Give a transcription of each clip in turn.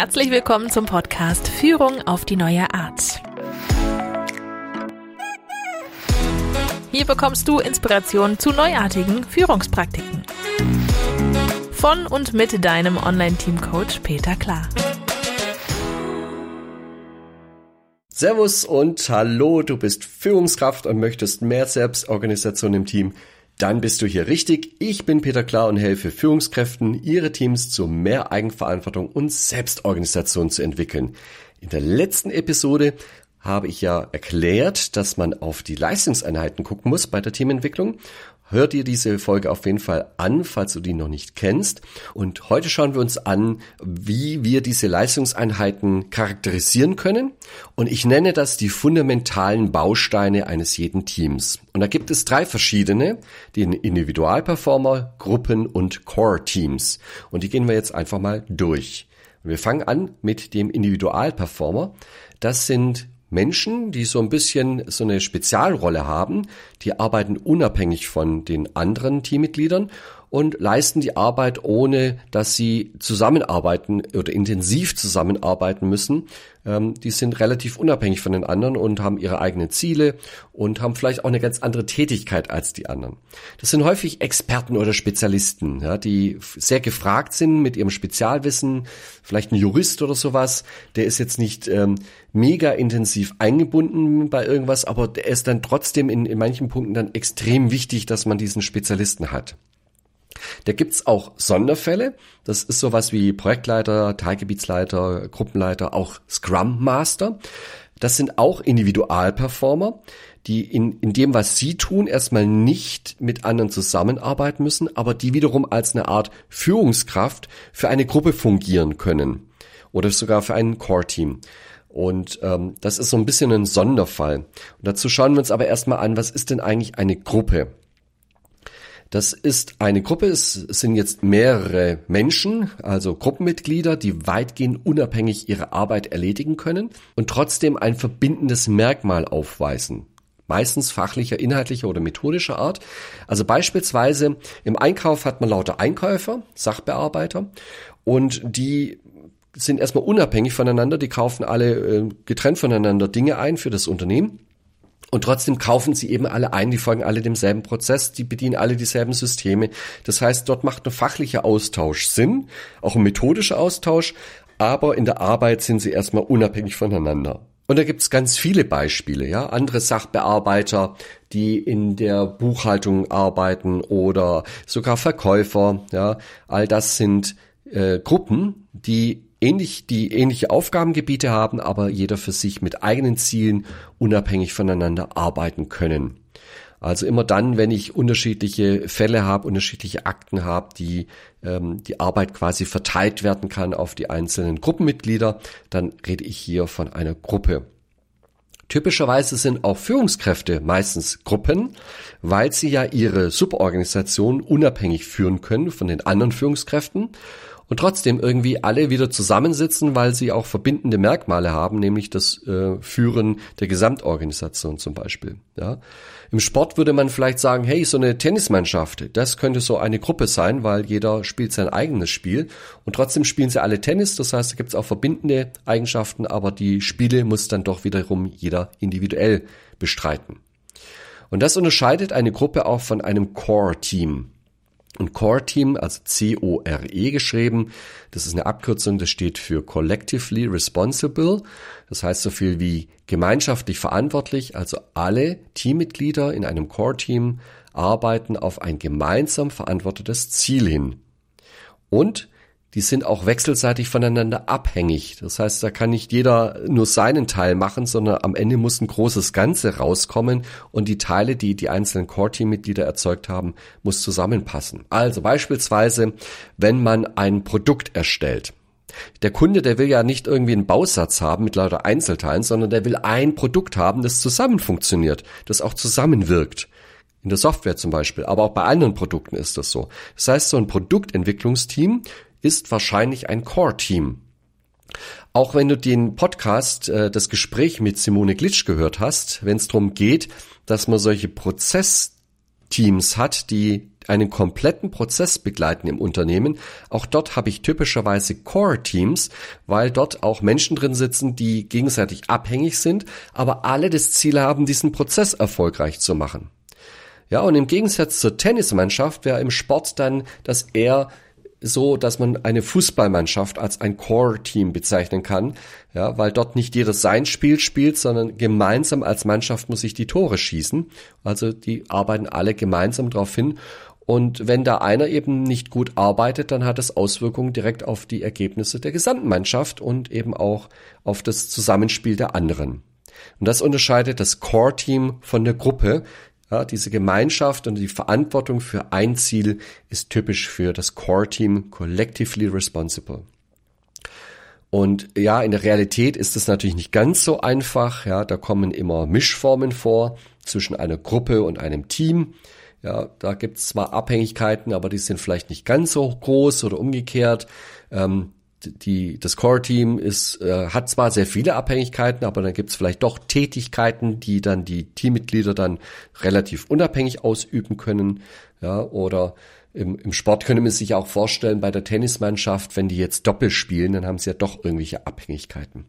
Herzlich willkommen zum Podcast Führung auf die neue Art. Hier bekommst du Inspiration zu neuartigen Führungspraktiken. Von und mit deinem Online-Team-Coach Peter Klar. Servus und hallo, du bist Führungskraft und möchtest mehr Selbstorganisation im Team dann bist du hier richtig. Ich bin Peter Klar und helfe Führungskräften, ihre Teams zu mehr Eigenverantwortung und Selbstorganisation zu entwickeln. In der letzten Episode habe ich ja erklärt, dass man auf die Leistungseinheiten gucken muss bei der Teamentwicklung Hör dir diese Folge auf jeden Fall an, falls du die noch nicht kennst. Und heute schauen wir uns an, wie wir diese Leistungseinheiten charakterisieren können. Und ich nenne das die fundamentalen Bausteine eines jeden Teams. Und da gibt es drei verschiedene, den Individualperformer, Gruppen und Core-Teams. Und die gehen wir jetzt einfach mal durch. wir fangen an mit dem Individualperformer. Das sind Menschen, die so ein bisschen so eine Spezialrolle haben, die arbeiten unabhängig von den anderen Teammitgliedern und leisten die Arbeit, ohne dass sie zusammenarbeiten oder intensiv zusammenarbeiten müssen. Ähm, die sind relativ unabhängig von den anderen und haben ihre eigenen Ziele und haben vielleicht auch eine ganz andere Tätigkeit als die anderen. Das sind häufig Experten oder Spezialisten, ja, die sehr gefragt sind mit ihrem Spezialwissen. Vielleicht ein Jurist oder sowas, der ist jetzt nicht ähm, mega intensiv eingebunden bei irgendwas, aber der ist dann trotzdem in, in manchen Punkten dann extrem wichtig, dass man diesen Spezialisten hat. Da gibt's auch Sonderfälle. Das ist sowas wie Projektleiter, Teilgebietsleiter, Gruppenleiter, auch Scrum Master. Das sind auch Individualperformer, die in, in dem, was sie tun, erstmal nicht mit anderen zusammenarbeiten müssen, aber die wiederum als eine Art Führungskraft für eine Gruppe fungieren können oder sogar für ein Core-Team. Und ähm, das ist so ein bisschen ein Sonderfall. Und dazu schauen wir uns aber erstmal an, was ist denn eigentlich eine Gruppe? Das ist eine Gruppe, es sind jetzt mehrere Menschen, also Gruppenmitglieder, die weitgehend unabhängig ihre Arbeit erledigen können und trotzdem ein verbindendes Merkmal aufweisen. Meistens fachlicher, inhaltlicher oder methodischer Art. Also beispielsweise im Einkauf hat man lauter Einkäufer, Sachbearbeiter und die sind erstmal unabhängig voneinander, die kaufen alle äh, getrennt voneinander Dinge ein für das Unternehmen und trotzdem kaufen sie eben alle ein, die folgen alle demselben Prozess, die bedienen alle dieselben Systeme. Das heißt, dort macht ein fachlicher Austausch Sinn, auch ein methodischer Austausch, aber in der Arbeit sind sie erstmal unabhängig voneinander. Und da gibt's ganz viele Beispiele, ja. Andere Sachbearbeiter, die in der Buchhaltung arbeiten oder sogar Verkäufer, ja. All das sind äh, Gruppen, die ähnlich, die ähnliche Aufgabengebiete haben, aber jeder für sich mit eigenen Zielen unabhängig voneinander arbeiten können. Also immer dann, wenn ich unterschiedliche Fälle habe, unterschiedliche Akten habe, die ähm, die Arbeit quasi verteilt werden kann auf die einzelnen Gruppenmitglieder, dann rede ich hier von einer Gruppe. Typischerweise sind auch Führungskräfte meistens Gruppen, weil sie ja ihre Suborganisation unabhängig führen können von den anderen Führungskräften und trotzdem irgendwie alle wieder zusammensitzen, weil sie auch verbindende Merkmale haben, nämlich das äh, Führen der Gesamtorganisation zum Beispiel. Ja. Im Sport würde man vielleicht sagen, hey, so eine Tennismannschaft, das könnte so eine Gruppe sein, weil jeder spielt sein eigenes Spiel und trotzdem spielen sie alle Tennis, das heißt, da gibt es auch verbindende Eigenschaften, aber die Spiele muss dann doch wiederum jeder individuell bestreiten. Und das unterscheidet eine Gruppe auch von einem Core-Team. Und Core Team, also C-O-R-E geschrieben, das ist eine Abkürzung, das steht für Collectively Responsible. Das heißt so viel wie gemeinschaftlich verantwortlich. Also alle Teammitglieder in einem Core Team arbeiten auf ein gemeinsam verantwortetes Ziel hin. Und die sind auch wechselseitig voneinander abhängig. Das heißt, da kann nicht jeder nur seinen Teil machen, sondern am Ende muss ein großes Ganze rauskommen und die Teile, die die einzelnen Core-Team-Mitglieder erzeugt haben, muss zusammenpassen. Also beispielsweise, wenn man ein Produkt erstellt. Der Kunde, der will ja nicht irgendwie einen Bausatz haben mit lauter Einzelteilen, sondern der will ein Produkt haben, das zusammen funktioniert, das auch zusammenwirkt. In der Software zum Beispiel, aber auch bei anderen Produkten ist das so. Das heißt, so ein Produktentwicklungsteam ist wahrscheinlich ein Core-Team. Auch wenn du den Podcast, äh, das Gespräch mit Simone Glitsch gehört hast, wenn es darum geht, dass man solche Prozessteams hat, die einen kompletten Prozess begleiten im Unternehmen. Auch dort habe ich typischerweise Core-Teams, weil dort auch Menschen drin sitzen, die gegenseitig abhängig sind, aber alle das Ziel haben, diesen Prozess erfolgreich zu machen. Ja, und im Gegensatz zur Tennismannschaft wäre im Sport dann das eher so, dass man eine Fußballmannschaft als ein Core-Team bezeichnen kann, ja, weil dort nicht jeder sein Spiel spielt, sondern gemeinsam als Mannschaft muss sich die Tore schießen. Also die arbeiten alle gemeinsam darauf hin. Und wenn da einer eben nicht gut arbeitet, dann hat es Auswirkungen direkt auf die Ergebnisse der gesamten Mannschaft und eben auch auf das Zusammenspiel der anderen. Und das unterscheidet das Core-Team von der Gruppe, ja, diese Gemeinschaft und die Verantwortung für ein Ziel ist typisch für das Core-Team Collectively Responsible. Und ja, in der Realität ist es natürlich nicht ganz so einfach. Ja, da kommen immer Mischformen vor zwischen einer Gruppe und einem Team. Ja, da gibt es zwar Abhängigkeiten, aber die sind vielleicht nicht ganz so groß oder umgekehrt. Ähm, die, das Core-Team ist, äh, hat zwar sehr viele Abhängigkeiten, aber dann gibt es vielleicht doch Tätigkeiten, die dann die Teammitglieder dann relativ unabhängig ausüben können. Ja, oder im, im Sport könnte man sich auch vorstellen, bei der Tennismannschaft, wenn die jetzt doppelt spielen, dann haben sie ja doch irgendwelche Abhängigkeiten.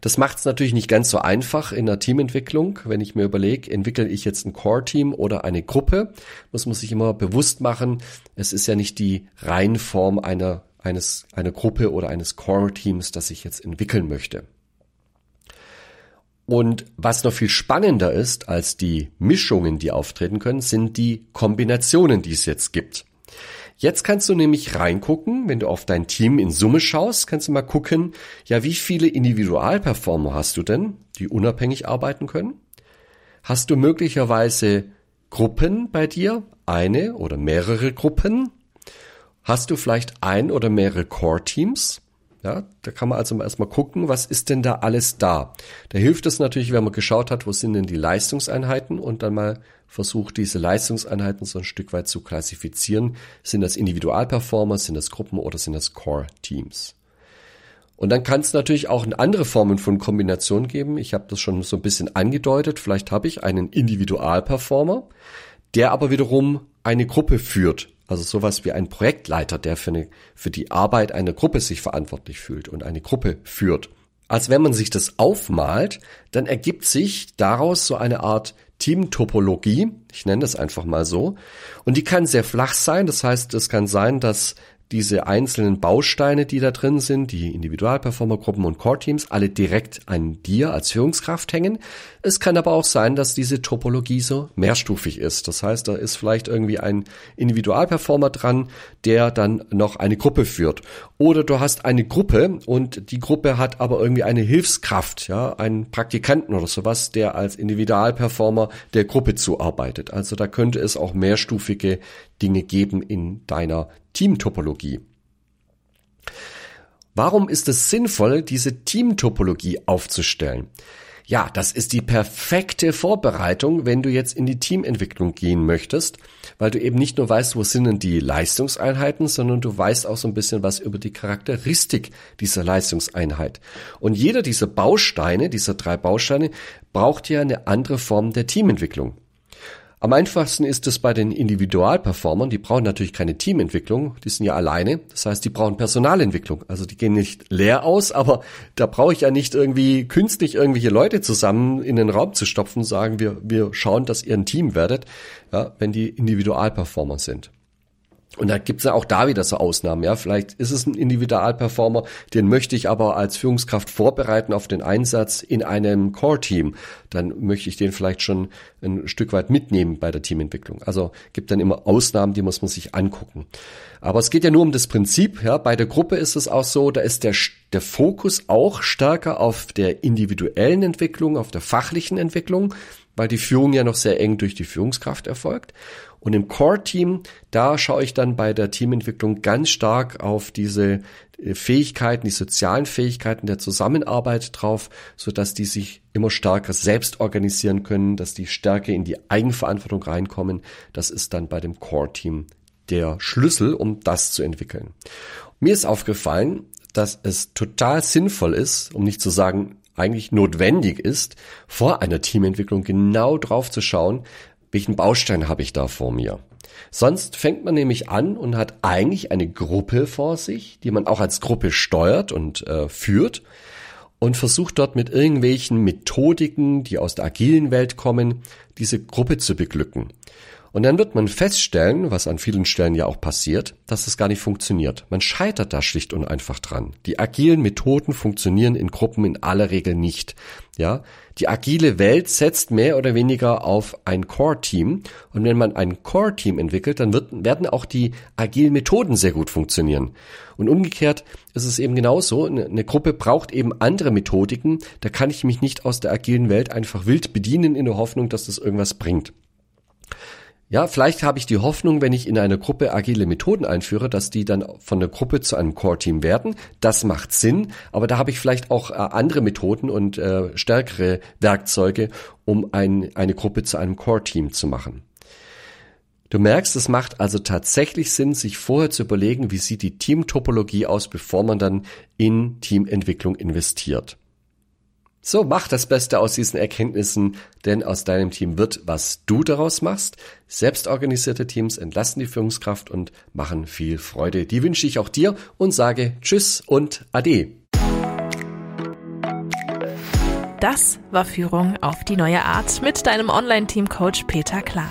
Das macht es natürlich nicht ganz so einfach in der Teamentwicklung. Wenn ich mir überlege, entwickle ich jetzt ein Core-Team oder eine Gruppe, muss man sich immer bewusst machen, es ist ja nicht die Reihenform einer eines, einer Gruppe oder eines Core-Teams, das ich jetzt entwickeln möchte. Und was noch viel spannender ist als die Mischungen, die auftreten können, sind die Kombinationen, die es jetzt gibt. Jetzt kannst du nämlich reingucken, wenn du auf dein Team in Summe schaust, kannst du mal gucken, ja, wie viele Individualperformer hast du denn, die unabhängig arbeiten können? Hast du möglicherweise Gruppen bei dir, eine oder mehrere Gruppen? Hast du vielleicht ein oder mehrere Core-Teams? Ja, da kann man also erstmal gucken, was ist denn da alles da? Da hilft es natürlich, wenn man geschaut hat, wo sind denn die Leistungseinheiten und dann mal versucht, diese Leistungseinheiten so ein Stück weit zu klassifizieren. Sind das Individualperformer, sind das Gruppen oder sind das Core-Teams? Und dann kann es natürlich auch andere Formen von Kombination geben. Ich habe das schon so ein bisschen angedeutet. Vielleicht habe ich einen Individualperformer, der aber wiederum eine Gruppe führt. Also sowas wie ein Projektleiter, der für, eine, für die Arbeit einer Gruppe sich verantwortlich fühlt und eine Gruppe führt. Als wenn man sich das aufmalt, dann ergibt sich daraus so eine Art Teamtopologie, ich nenne das einfach mal so, und die kann sehr flach sein, das heißt, es kann sein, dass diese einzelnen Bausteine, die da drin sind, die Individualperformergruppen und Core-Teams, alle direkt an dir als Führungskraft hängen. Es kann aber auch sein, dass diese Topologie so mehrstufig ist. Das heißt, da ist vielleicht irgendwie ein Individualperformer dran, der dann noch eine Gruppe führt. Oder du hast eine Gruppe und die Gruppe hat aber irgendwie eine Hilfskraft, ja, einen Praktikanten oder sowas, der als Individualperformer der Gruppe zuarbeitet. Also da könnte es auch mehrstufige Dinge geben in deiner Teamtopologie. Warum ist es sinnvoll, diese Teamtopologie aufzustellen? Ja, das ist die perfekte Vorbereitung, wenn du jetzt in die Teamentwicklung gehen möchtest, weil du eben nicht nur weißt, wo sind denn die Leistungseinheiten, sondern du weißt auch so ein bisschen was über die Charakteristik dieser Leistungseinheit. Und jeder dieser Bausteine, dieser drei Bausteine, braucht ja eine andere Form der Teamentwicklung. Am einfachsten ist es bei den Individualperformern, die brauchen natürlich keine Teamentwicklung, die sind ja alleine, das heißt, die brauchen Personalentwicklung. Also die gehen nicht leer aus, aber da brauche ich ja nicht irgendwie künstlich irgendwelche Leute zusammen in den Raum zu stopfen, sagen wir, wir schauen, dass ihr ein Team werdet, ja, wenn die Individualperformer sind. Und da gibt's ja auch da wieder so Ausnahmen. Ja, vielleicht ist es ein Individualperformer, den möchte ich aber als Führungskraft vorbereiten auf den Einsatz in einem Core-Team. Dann möchte ich den vielleicht schon ein Stück weit mitnehmen bei der Teamentwicklung. Also gibt dann immer Ausnahmen, die muss man sich angucken. Aber es geht ja nur um das Prinzip. Ja, bei der Gruppe ist es auch so, da ist der der Fokus auch stärker auf der individuellen Entwicklung, auf der fachlichen Entwicklung, weil die Führung ja noch sehr eng durch die Führungskraft erfolgt. Und im Core-Team, da schaue ich dann bei der Teamentwicklung ganz stark auf diese äh, Fähigkeiten, die sozialen Fähigkeiten der Zusammenarbeit drauf, so dass die sich immer stärker selbst organisieren können, dass die stärker in die Eigenverantwortung reinkommen. Das ist dann bei dem Core-Team der Schlüssel, um das zu entwickeln. Mir ist aufgefallen, dass es total sinnvoll ist, um nicht zu sagen eigentlich notwendig ist, vor einer Teamentwicklung genau drauf zu schauen, welchen Baustein habe ich da vor mir? Sonst fängt man nämlich an und hat eigentlich eine Gruppe vor sich, die man auch als Gruppe steuert und äh, führt und versucht dort mit irgendwelchen Methodiken, die aus der agilen Welt kommen, diese Gruppe zu beglücken. Und dann wird man feststellen, was an vielen Stellen ja auch passiert, dass es gar nicht funktioniert. Man scheitert da schlicht und einfach dran. Die agilen Methoden funktionieren in Gruppen in aller Regel nicht. Ja, die agile Welt setzt mehr oder weniger auf ein Core-Team. Und wenn man ein Core-Team entwickelt, dann wird, werden auch die agilen Methoden sehr gut funktionieren. Und umgekehrt ist es eben genauso. Eine Gruppe braucht eben andere Methodiken. Da kann ich mich nicht aus der agilen Welt einfach wild bedienen in der Hoffnung, dass das irgendwas bringt. Ja, vielleicht habe ich die Hoffnung, wenn ich in einer Gruppe agile Methoden einführe, dass die dann von der Gruppe zu einem Core-Team werden. Das macht Sinn, aber da habe ich vielleicht auch äh, andere Methoden und äh, stärkere Werkzeuge, um ein, eine Gruppe zu einem Core-Team zu machen. Du merkst, es macht also tatsächlich Sinn, sich vorher zu überlegen, wie sieht die Teamtopologie aus, bevor man dann in Teamentwicklung investiert. So, mach das Beste aus diesen Erkenntnissen, denn aus deinem Team wird, was du daraus machst. Selbstorganisierte Teams entlasten die Führungskraft und machen viel Freude. Die wünsche ich auch dir und sage Tschüss und Ade. Das war Führung auf die neue Art mit deinem Online-Team-Coach Peter Klar.